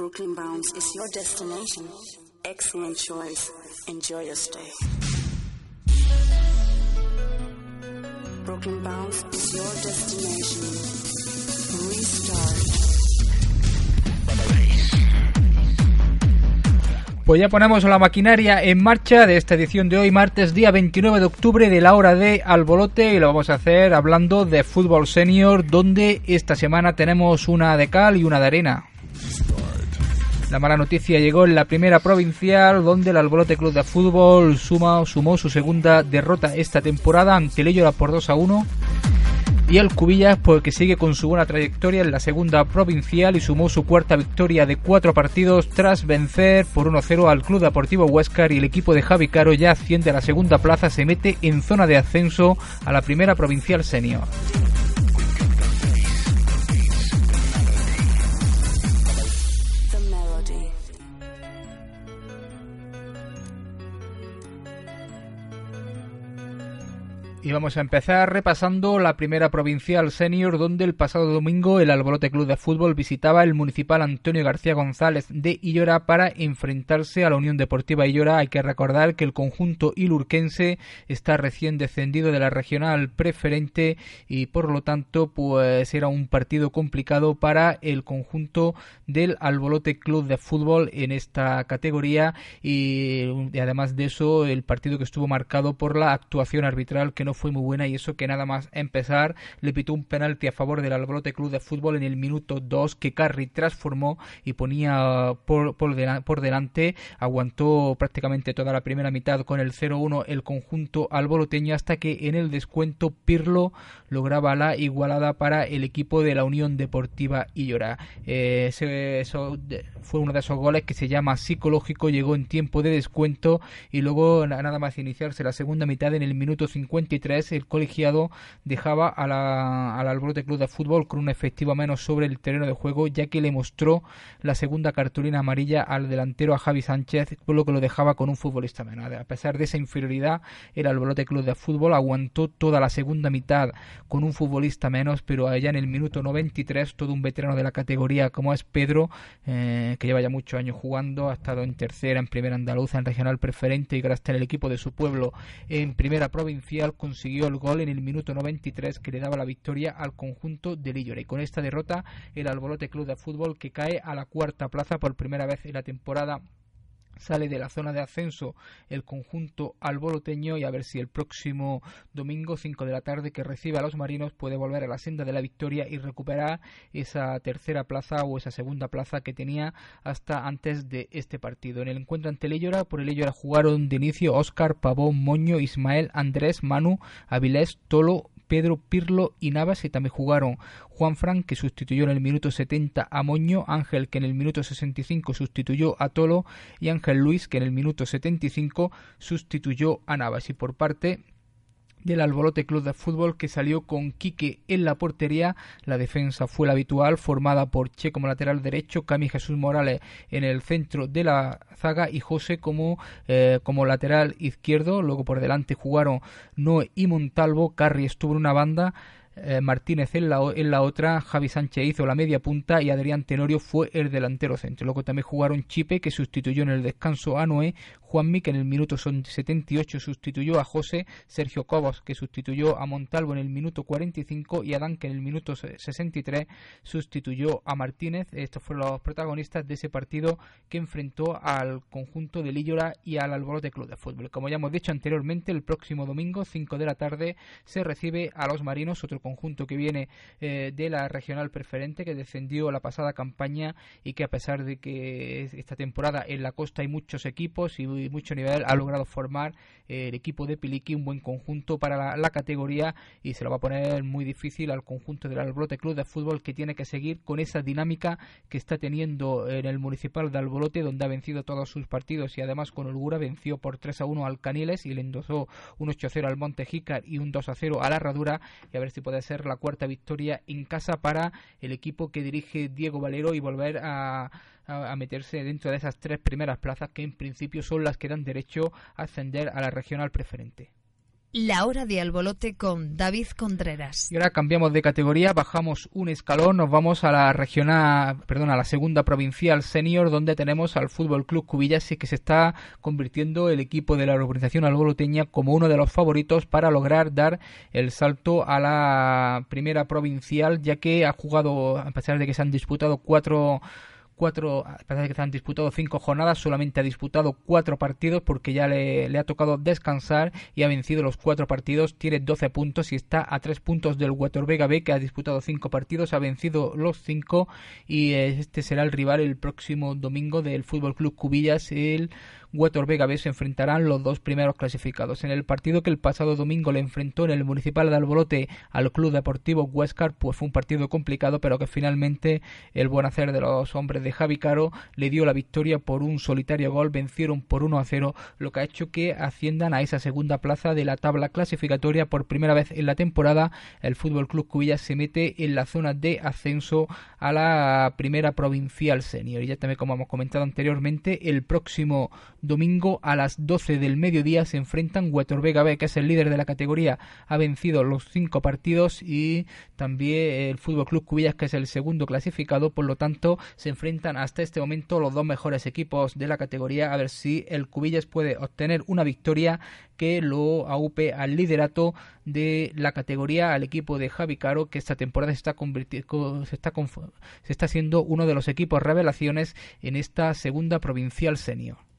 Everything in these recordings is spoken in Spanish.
Brooklyn Bounce is your destination. Excellent choice. Enjoy your stay. Brooklyn Bounce is your destination. Restart. Pues ya ponemos la maquinaria en marcha de esta edición de hoy, martes día 29 de octubre de la hora de Albolote y lo vamos a hacer hablando de fútbol senior, donde esta semana tenemos una de cal y una de arena. La mala noticia llegó en la primera provincial, donde el Albolote Club de Fútbol suma, sumó su segunda derrota esta temporada ante Leyora por 2 a 1. Y el Cubillas, porque sigue con su buena trayectoria en la segunda provincial y sumó su cuarta victoria de cuatro partidos tras vencer por 1-0 al Club Deportivo Huescar y el equipo de Javi Caro ya asciende a la segunda plaza, se mete en zona de ascenso a la primera provincial senior. Y vamos a empezar repasando la primera provincial senior donde el pasado domingo el Alborote Club de Fútbol visitaba el municipal Antonio García González de Illora para enfrentarse a la Unión Deportiva Illora. Hay que recordar que el conjunto ilurquense está recién descendido de la regional preferente y por lo tanto pues era un partido complicado para el conjunto del Albolote Club de Fútbol en esta categoría y además de eso el partido que estuvo marcado por la actuación arbitral que no fue muy buena y eso que nada más empezar le pitó un penalti a favor del Albolote Club de Fútbol en el minuto 2 que Carri transformó y ponía por, por, dela- por delante, aguantó prácticamente toda la primera mitad con el 0-1 el conjunto alboloteño hasta que en el descuento Pirlo lograba la igualada para el equipo de la Unión Deportiva Illora. Eh, eso fue uno de esos goles que se llama psicológico, llegó en tiempo de descuento y luego na- nada más iniciarse la segunda mitad en el minuto 53 el colegiado dejaba a la, al Alborote Club de Fútbol con una efectiva menos sobre el terreno de juego ya que le mostró la segunda cartulina amarilla al delantero a Javi Sánchez por lo que lo dejaba con un futbolista menos. A pesar de esa inferioridad el Alborote Club de Fútbol aguantó toda la segunda mitad con un futbolista menos pero allá en el minuto 93 todo un veterano de la categoría como es Pedro eh, que lleva ya muchos años jugando ha estado en tercera, en primera andaluza, en regional preferente y gracias al equipo de su pueblo en primera provincial consiguió el gol en el minuto 93 que le daba la victoria al conjunto de Lillora. Y con esta derrota, el Albolote Club de Fútbol que cae a la cuarta plaza por primera vez en la temporada sale de la zona de ascenso el conjunto alboloteño y a ver si el próximo domingo 5 de la tarde que recibe a los marinos puede volver a la senda de la victoria y recuperar esa tercera plaza o esa segunda plaza que tenía hasta antes de este partido. En el encuentro ante el Ellora, por el Ellora jugaron de inicio Óscar, Pavón, Moño, Ismael, Andrés, Manu, Avilés, Tolo, Pedro Pirlo y Navas y también jugaron Juan Fran que sustituyó en el minuto 70 a Moño, Ángel que en el minuto 65 sustituyó a Tolo y Ángel Luis que en el minuto 75 sustituyó a Navas. Y por parte del Albolote Club de Fútbol que salió con Quique en la portería. La defensa fue la habitual, formada por Che como lateral derecho, Cami Jesús Morales en el centro de la zaga y José como, eh, como lateral izquierdo. Luego por delante jugaron Noé y Montalvo. Carri estuvo en una banda. eh, Martínez en la, en la otra, Javi Sánchez hizo la media punta y Adrián Tenorio fue el delantero centro. Luego también jugaron Chipe, que sustituyó en el descanso a Noé, Juanmi, que en el minuto son 78 sustituyó a José, Sergio Cobos, que sustituyó a Montalvo en el minuto 45 y Adán, que en el minuto 63 sustituyó a Martínez. Estos fueron los protagonistas de ese partido que enfrentó al conjunto de Lillora y al Alborote Club de Fútbol. Como ya hemos dicho anteriormente, el próximo domingo, 5 de la tarde, se recibe a los Marinos, otro conjunto que viene eh, de la regional preferente que descendió la pasada campaña y que a pesar de que esta temporada en la costa hay muchos equipos y mucho nivel ha logrado formar el equipo de Piliki un buen conjunto para la, categoría y se lo va a poner muy difícil al conjunto del Albolote Club de Fútbol que tiene que seguir con esa dinámica que está teniendo en el municipal de Albolote donde ha vencido todos sus partidos y además con holgura venció por 3 a 1 al Caniles y le endosó un 8 a 0 al Montejicar y un 2 a 0 a la Herradura y a ver si puede ser la cuarta victoria en casa para el equipo que dirige Diego Valero y volver a a, meterse dentro de esas tres primeras plazas que en principio son las que dan derecho a ascender a la regional preferente. La hora de albolote con David Contreras. Y ahora cambiamos de categoría, bajamos un escalón, nos vamos a la regional, perdón, a la segunda provincial senior, donde tenemos al Fútbol Club Cubillas y que se está convirtiendo el equipo de la organización alboloteña como uno de los favoritos para lograr dar el salto a la primera provincial, ya que ha jugado, a pesar de que se han disputado cuatro cuatro, a pesar de que se han disputado cinco jornadas, solamente ha disputado cuatro partidos porque ya le, ha tocado descansar y ha vencido los cuatro partidos, tiene 12 puntos y está a tres puntos del Vega B que ha disputado cinco partidos, ha vencido los cinco y este será el rival el próximo domingo del Fútbol Club Cubillas, el Huetor Vega B se enfrentarán los dos primeros clasificados. En el partido que el pasado domingo le enfrentó en el Municipal de Albolote al Club Deportivo Huescar, pues fue un partido complicado, pero que finalmente el buen hacer de los hombres de Javi Caro le dio la victoria por un solitario gol, vencieron por 1 a 0, lo que ha hecho que asciendan a esa segunda plaza de la tabla clasificatoria por primera vez en la temporada. El Fútbol Club Cubillas se mete en la zona de ascenso a la primera provincial senior. Y ya también, como hemos comentado anteriormente, el próximo Domingo a las 12 del mediodía se enfrentan Vega B, que es el líder de la categoría, ha vencido los cinco partidos y también el Fútbol Club Cubillas, que es el segundo clasificado. Por lo tanto, se enfrentan hasta este momento los dos mejores equipos de la categoría. A ver si el Cubillas puede obtener una victoria que lo aupe al liderato de la categoría al equipo de Javi Caro que esta temporada se está se está se está siendo uno de los equipos revelaciones en esta segunda provincial senior.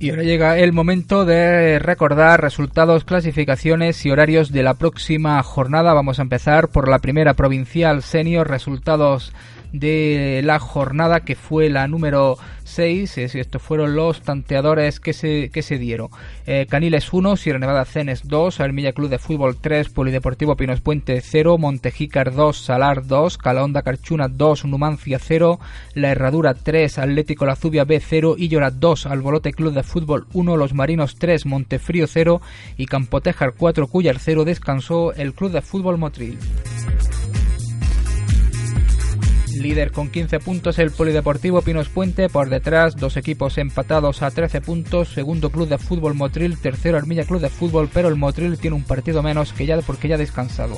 Y ahora llega el momento de recordar resultados, clasificaciones y horarios de la próxima jornada. Vamos a empezar por la primera provincial senior, resultados de la jornada que fue la número 6. Estos fueron los tanteadores que se, que se dieron. Eh, Caniles 1, Sierra Nevada Cenes 2, Armilla Club de Fútbol 3, Polideportivo Pinos Puente 0, Montejícar 2, Salar 2, Calahonda Carchuna 2, Numancia 0, La Herradura 3, Atlético La Zubia B 0, Illora 2, Albolote Club de Fútbol 1, Los Marinos 3, Montefrío 0 y Campotejar 4, Cuyar 0 descansó el Club de Fútbol Motril. Líder con 15 puntos el Polideportivo Pinos Puente, por detrás dos equipos empatados a 13 puntos, segundo Club de Fútbol Motril, tercero Armilla Club de Fútbol, pero el Motril tiene un partido menos que ya porque ya ha descansado.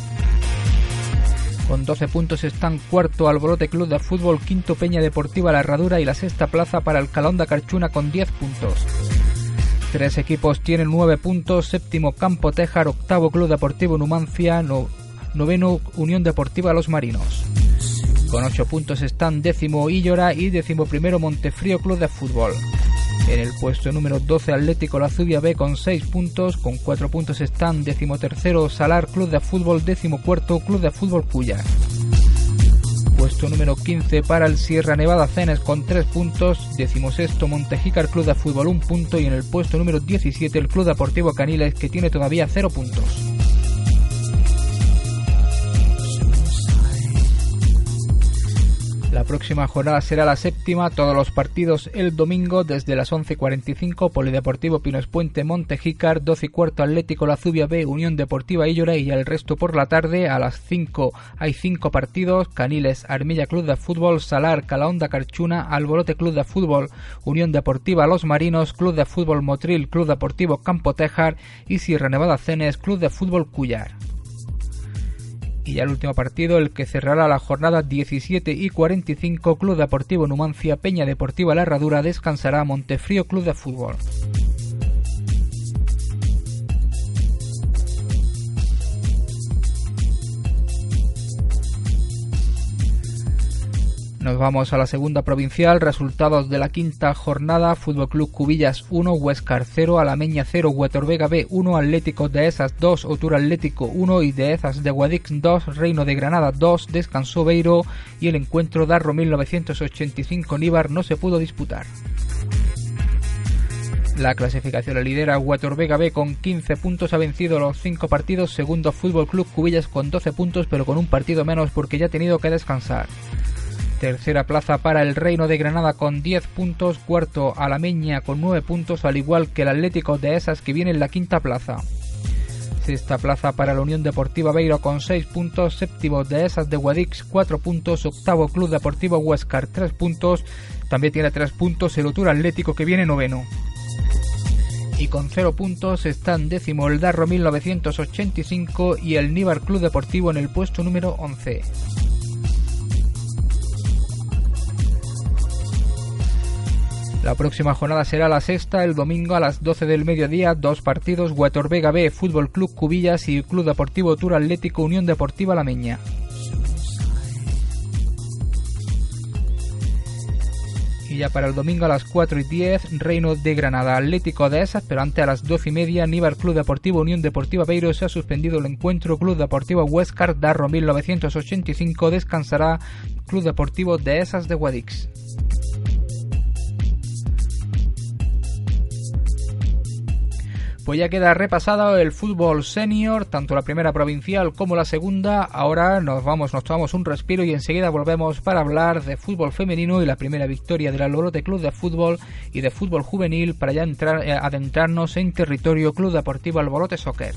Con 12 puntos están cuarto Alborote Club de Fútbol, quinto Peña Deportiva La Herradura y la sexta plaza para el Calonda Carchuna con 10 puntos. Tres equipos tienen 9 puntos, séptimo Campo Tejar, octavo Club Deportivo Numancia, noveno Unión Deportiva Los Marinos. Con 8 puntos están décimo Illora y décimo primero Montefrío Club de Fútbol. En el puesto número 12 Atlético La Zubia B con 6 puntos, con 4 puntos están décimo tercero Salar Club de Fútbol, décimo cuarto Club de Fútbol Cuya. Puesto número 15 para el Sierra Nevada Cenes con 3 puntos, décimo sexto Montejícar Club de Fútbol 1 punto y en el puesto número 17 el Club Deportivo Caniles que tiene todavía 0 puntos. La próxima jornada será la séptima, todos los partidos el domingo desde las 11.45, Polideportivo Pinos Puente, Montejícar, 12 y cuarto Atlético La Zubia B, Unión Deportiva Illora y el resto por la tarde a las 5 hay 5 partidos, Caniles, Armilla Club de Fútbol, Salar, Calahonda Carchuna, Alborote Club de Fútbol, Unión Deportiva Los Marinos, Club de Fútbol Motril, Club Deportivo Campo Tejar y Sierra Nevada Cenes, Club de Fútbol Cuyar. Y ya el último partido, el que cerrará la jornada 17 y 45, Club Deportivo Numancia, Peña Deportiva La Herradura, descansará Montefrío Club de Fútbol. Nos vamos a la segunda provincial, resultados de la quinta jornada, Fútbol Club Cubillas 1, Huescar 0, Alameña 0, Huetorvega B 1, Atlético de Esas 2, Otura Atlético 1 y de Esas de Guadix 2, Reino de Granada 2, descansó Beiro y el encuentro Darro 1985 Níbar no se pudo disputar. La clasificación la lidera Huetorvega B con 15 puntos, ha vencido los 5 partidos, segundo Fútbol Club Cubillas con 12 puntos pero con un partido menos porque ya ha tenido que descansar. Tercera plaza para el Reino de Granada con 10 puntos. Cuarto Alameña con 9 puntos, al igual que el Atlético de Esas que viene en la quinta plaza. Sexta plaza para la Unión Deportiva Beiro con 6 puntos. Séptimo de Esas de Guadix 4 puntos. Octavo Club Deportivo Huescar 3 puntos. También tiene 3 puntos el Otura Atlético que viene noveno y con 0 puntos están décimo el Darro 1985 y el Níbar Club Deportivo en el puesto número 11. La próxima jornada será la sexta, el domingo a las 12 del mediodía, dos partidos, Vega B, Fútbol Club Cubillas y Club Deportivo Tour Atlético Unión Deportiva La Meña. Y ya para el domingo a las 4 y 10, Reino de Granada, Atlético de Esas, pero antes a las 12 y media, Níbar Club Deportivo Unión Deportiva Beiro se ha suspendido el encuentro, Club Deportivo Huescar, Darro 1985 descansará, Club Deportivo de Esas de Guadix. Pues ya queda repasado el fútbol senior, tanto la primera provincial como la segunda. Ahora nos vamos, nos tomamos un respiro y enseguida volvemos para hablar de fútbol femenino y la primera victoria del Alborote Club de Fútbol y de fútbol juvenil para ya entrar, eh, adentrarnos en territorio Club Deportivo Alborote Soccer.